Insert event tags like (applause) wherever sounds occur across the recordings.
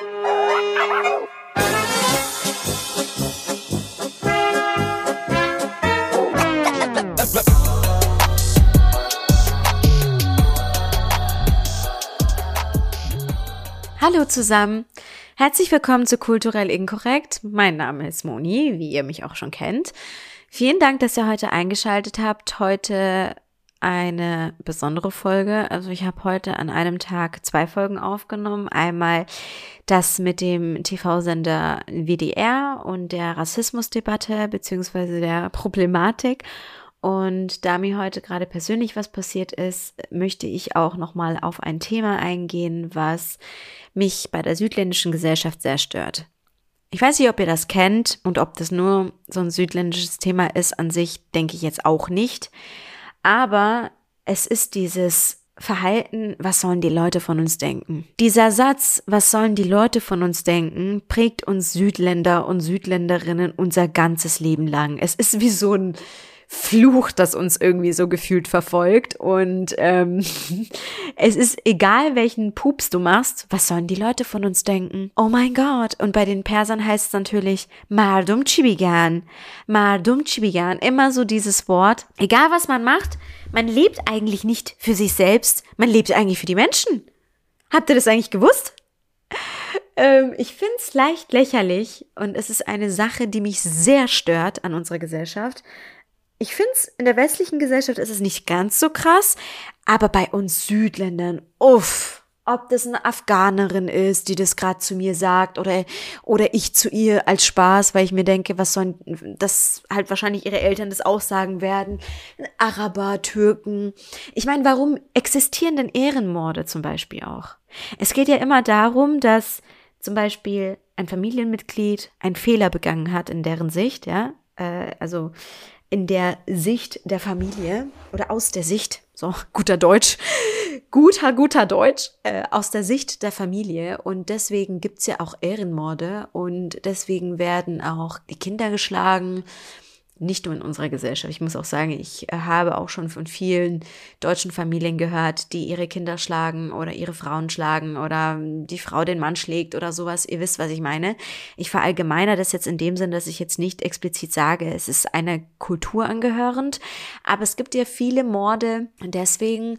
Hallo zusammen. Herzlich willkommen zu Kulturell Inkorrekt. Mein Name ist Moni, wie ihr mich auch schon kennt. Vielen Dank, dass ihr heute eingeschaltet habt. Heute eine besondere Folge. Also ich habe heute an einem Tag zwei Folgen aufgenommen. Einmal das mit dem TV-Sender WDR und der Rassismusdebatte beziehungsweise der Problematik. Und da mir heute gerade persönlich was passiert ist, möchte ich auch nochmal auf ein Thema eingehen, was mich bei der südländischen Gesellschaft sehr stört. Ich weiß nicht, ob ihr das kennt und ob das nur so ein südländisches Thema ist an sich, denke ich jetzt auch nicht. Aber es ist dieses Verhalten, was sollen die Leute von uns denken? Dieser Satz, was sollen die Leute von uns denken, prägt uns Südländer und Südländerinnen unser ganzes Leben lang. Es ist wie so ein Fluch, das uns irgendwie so gefühlt verfolgt. Und ähm, (laughs) es ist egal, welchen Pups du machst, was sollen die Leute von uns denken? Oh mein Gott. Und bei den Persern heißt es natürlich Mardum Chibigan. Mardum Chibigan. Immer so dieses Wort. Egal, was man macht, man lebt eigentlich nicht für sich selbst, man lebt eigentlich für die Menschen. Habt ihr das eigentlich gewusst? (laughs) Ähm, ich finde es leicht lächerlich und es ist eine Sache, die mich sehr stört an unserer Gesellschaft, ich finde es, in der westlichen Gesellschaft ist es nicht ganz so krass, aber bei uns Südländern, uff, ob das eine Afghanerin ist, die das gerade zu mir sagt oder oder ich zu ihr als Spaß, weil ich mir denke, was sollen das halt wahrscheinlich ihre Eltern das auch sagen werden, Araber, Türken. Ich meine, warum existieren denn Ehrenmorde zum Beispiel auch? Es geht ja immer darum, dass zum Beispiel ein Familienmitglied einen Fehler begangen hat in deren Sicht, ja, äh, also in der Sicht der Familie oder aus der Sicht, so (laughs) guter Deutsch, guter, guter Deutsch, äh, aus der Sicht der Familie. Und deswegen gibt's ja auch Ehrenmorde und deswegen werden auch die Kinder geschlagen nicht nur in unserer Gesellschaft. Ich muss auch sagen, ich äh, habe auch schon von vielen deutschen Familien gehört, die ihre Kinder schlagen oder ihre Frauen schlagen oder die Frau den Mann schlägt oder sowas. Ihr wisst, was ich meine. Ich verallgemeine das jetzt in dem Sinn, dass ich jetzt nicht explizit sage, es ist einer Kultur angehörend, aber es gibt ja viele Morde und deswegen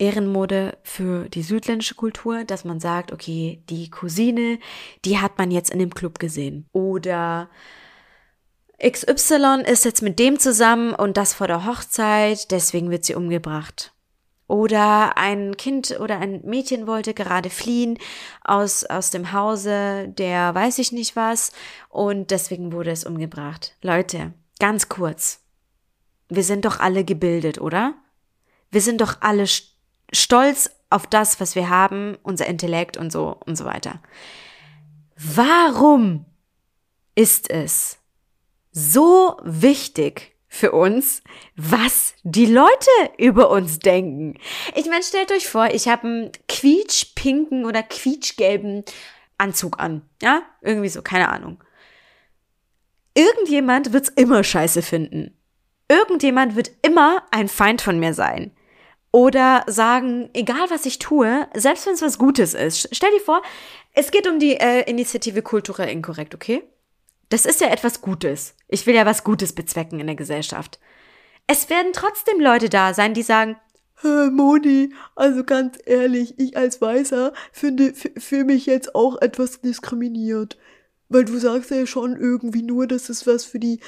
Ehrenmode für die südländische Kultur, dass man sagt, okay, die Cousine, die hat man jetzt in dem Club gesehen oder XY ist jetzt mit dem zusammen und das vor der Hochzeit, deswegen wird sie umgebracht. Oder ein Kind oder ein Mädchen wollte gerade fliehen aus, aus dem Hause der weiß ich nicht was und deswegen wurde es umgebracht. Leute, ganz kurz. Wir sind doch alle gebildet, oder? Wir sind doch alle stolz auf das, was wir haben, unser Intellekt und so und so weiter. Warum ist es so wichtig für uns, was die Leute über uns denken. Ich meine, stellt euch vor, ich habe einen quietschpinken oder quietschgelben Anzug an. Ja, irgendwie so, keine Ahnung. Irgendjemand wird's immer scheiße finden. Irgendjemand wird immer ein Feind von mir sein. Oder sagen, egal was ich tue, selbst wenn es was Gutes ist. Stell dir vor, es geht um die äh, Initiative Kulturell Inkorrekt, okay? Das ist ja etwas Gutes. Ich will ja was Gutes bezwecken in der Gesellschaft. Es werden trotzdem Leute da sein, die sagen, Hä, Moni, also ganz ehrlich, ich als Weißer finde, fühle mich jetzt auch etwas diskriminiert. Weil du sagst ja schon irgendwie nur, dass es was für die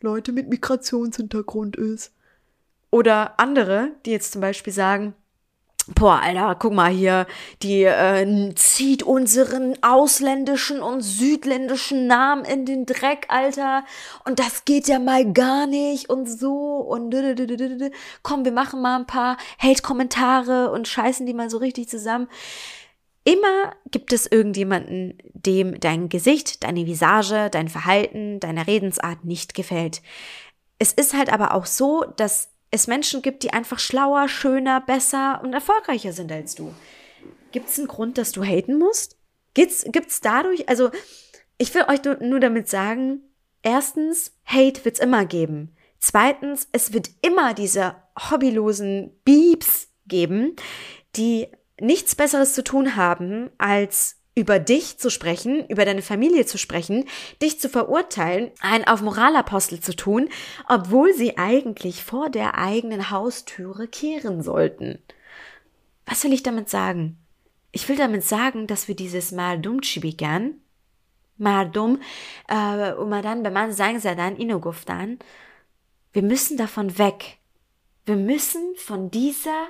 Leute mit Migrationshintergrund ist. Oder andere, die jetzt zum Beispiel sagen, Boah, Alter, guck mal hier, die äh, zieht unseren ausländischen und südländischen Namen in den Dreck, Alter. Und das geht ja mal gar nicht und so und komm, wir machen mal ein paar Hate-Kommentare und scheißen die mal so richtig zusammen. Immer gibt es irgendjemanden, dem dein Gesicht, deine Visage, dein Verhalten, deine Redensart nicht gefällt. Es ist halt aber auch so, dass es Menschen gibt, die einfach schlauer, schöner, besser und erfolgreicher sind als du. Gibt es einen Grund, dass du haten musst? Gibt's, gibt's dadurch, also ich will euch nur damit sagen, erstens, Hate wird's immer geben. Zweitens, es wird immer diese hobbylosen Beeps geben, die nichts Besseres zu tun haben, als über dich zu sprechen, über deine Familie zu sprechen, dich zu verurteilen, einen auf Moralapostel zu tun, obwohl sie eigentlich vor der eigenen Haustüre kehren sollten. Was will ich damit sagen? Ich will damit sagen, dass wir dieses Mardum Chibigan, Mardum, äh, umadan beman sangsadan inoguftan, wir müssen davon weg. Wir müssen von dieser,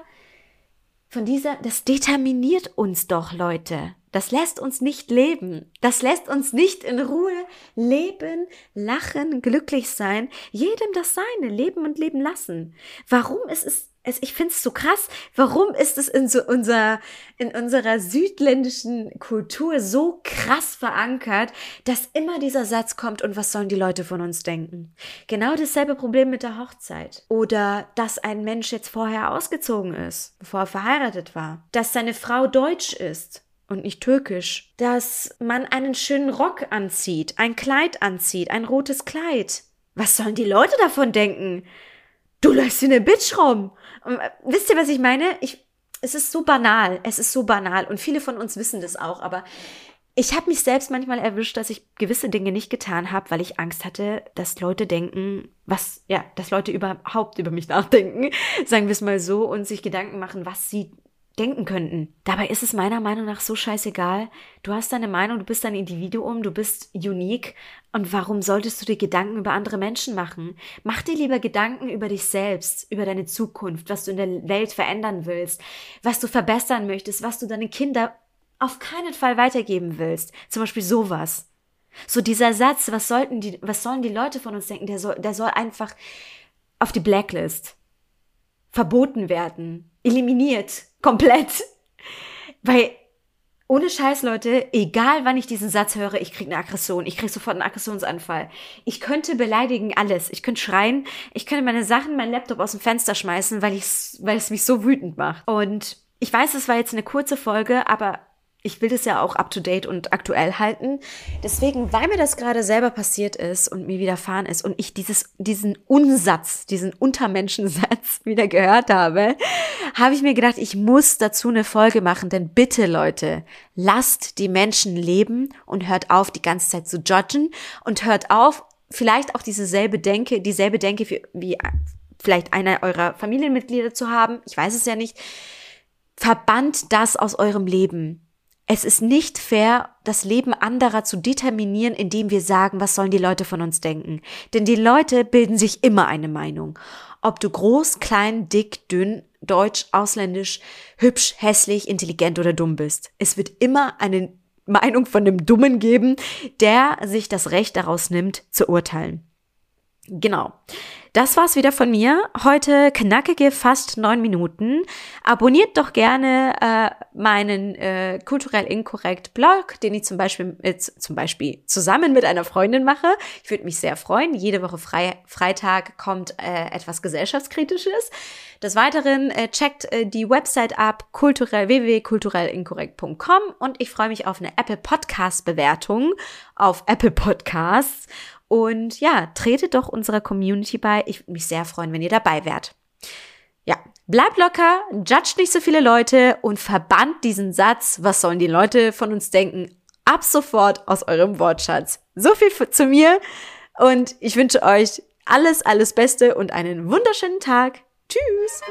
von dieser, das determiniert uns doch, Leute. Das lässt uns nicht leben. Das lässt uns nicht in Ruhe leben, lachen, glücklich sein. Jedem das Seine, leben und leben lassen. Warum ist es ich finde es so krass, warum ist es in so unser, in unserer südländischen Kultur so krass verankert, dass immer dieser Satz kommt und was sollen die Leute von uns denken? Genau dasselbe Problem mit der Hochzeit. Oder dass ein Mensch jetzt vorher ausgezogen ist, bevor er verheiratet war. Dass seine Frau deutsch ist und nicht türkisch. Dass man einen schönen Rock anzieht, ein Kleid anzieht, ein rotes Kleid. Was sollen die Leute davon denken? Du läufst wie eine Bitch rum. Und, äh, wisst ihr, was ich meine? Ich, es ist so banal. Es ist so banal. Und viele von uns wissen das auch. Aber ich habe mich selbst manchmal erwischt, dass ich gewisse Dinge nicht getan habe, weil ich Angst hatte, dass Leute denken, was, ja, dass Leute überhaupt über mich (laughs) nachdenken, sagen wir es mal so, und sich Gedanken machen, was sie denken könnten. Dabei ist es meiner Meinung nach so scheißegal. Du hast deine Meinung, du bist ein Individuum, du bist unique. Und warum solltest du dir Gedanken über andere Menschen machen? Mach dir lieber Gedanken über dich selbst, über deine Zukunft, was du in der Welt verändern willst, was du verbessern möchtest, was du deinen Kindern auf keinen Fall weitergeben willst. Zum Beispiel sowas. So dieser Satz, was sollten die, was sollen die Leute von uns denken, der soll, der soll einfach auf die Blacklist verboten werden, eliminiert, komplett. Weil ohne Scheiß, Leute, egal wann ich diesen Satz höre, ich krieg eine Aggression, ich krieg sofort einen Aggressionsanfall. Ich könnte beleidigen alles. Ich könnte schreien, ich könnte meine Sachen, mein Laptop aus dem Fenster schmeißen, weil, ich's, weil es mich so wütend macht. Und ich weiß, es war jetzt eine kurze Folge, aber ich will das ja auch up to date und aktuell halten. Deswegen, weil mir das gerade selber passiert ist und mir widerfahren ist und ich dieses, diesen Unsatz, diesen Untermenschensatz (laughs) wieder gehört habe, habe ich mir gedacht, ich muss dazu eine Folge machen, denn bitte Leute, lasst die Menschen leben und hört auf, die ganze Zeit zu judgen und hört auf, vielleicht auch dieselbe Denke, dieselbe Denke wie, wie vielleicht einer eurer Familienmitglieder zu haben. Ich weiß es ja nicht. Verbannt das aus eurem Leben. Es ist nicht fair, das Leben anderer zu determinieren, indem wir sagen, was sollen die Leute von uns denken. Denn die Leute bilden sich immer eine Meinung. Ob du groß, klein, dick, dünn, deutsch, ausländisch, hübsch, hässlich, intelligent oder dumm bist. Es wird immer eine Meinung von dem Dummen geben, der sich das Recht daraus nimmt, zu urteilen. Genau. Das war's wieder von mir. Heute knackige fast neun Minuten. Abonniert doch gerne äh, meinen äh, kulturell inkorrekt Blog, den ich zum Beispiel, äh, zum Beispiel zusammen mit einer Freundin mache. Ich würde mich sehr freuen. Jede Woche Frei Freitag kommt äh, etwas gesellschaftskritisches. Des Weiteren äh, checkt äh, die Website ab kulturell www.kulturellinkorrekt.com und ich freue mich auf eine Apple Podcast Bewertung auf Apple Podcasts und ja, tretet doch unserer Community bei. Ich würde mich sehr freuen, wenn ihr dabei wärt. Ja, bleibt locker, judgt nicht so viele Leute und verbannt diesen Satz, was sollen die Leute von uns denken, ab sofort aus eurem Wortschatz. So viel zu mir und ich wünsche euch alles, alles Beste und einen wunderschönen Tag. Tschüss!